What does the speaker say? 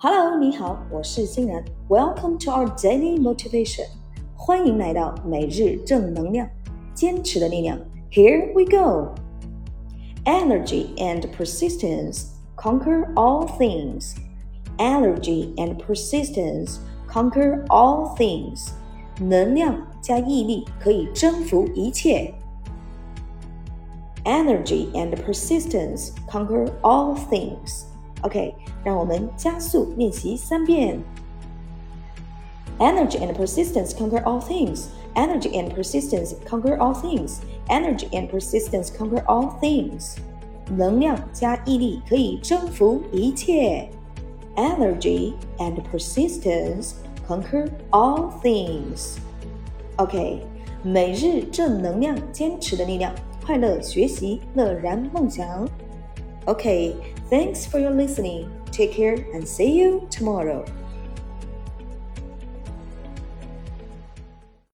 Hello，你好，我是欣然。Welcome to our daily motivation，欢迎来到每日正能量，坚持的力量。Here we go. Energy and persistence conquer all things. Energy and persistence conquer all things. 能量加毅力可以征服一切。Energy and persistence conquer all things. OK，让我们加速练习三遍。Energy and persistence conquer all things. Energy and persistence conquer all things. Energy and persistence conquer all things. 能量加毅力可以征服一切。Energy and persistence conquer all things. OK，每日正能量，坚持的力量，快乐学习，乐然梦想。OK, thanks for your listening. Take care and see you tomorrow.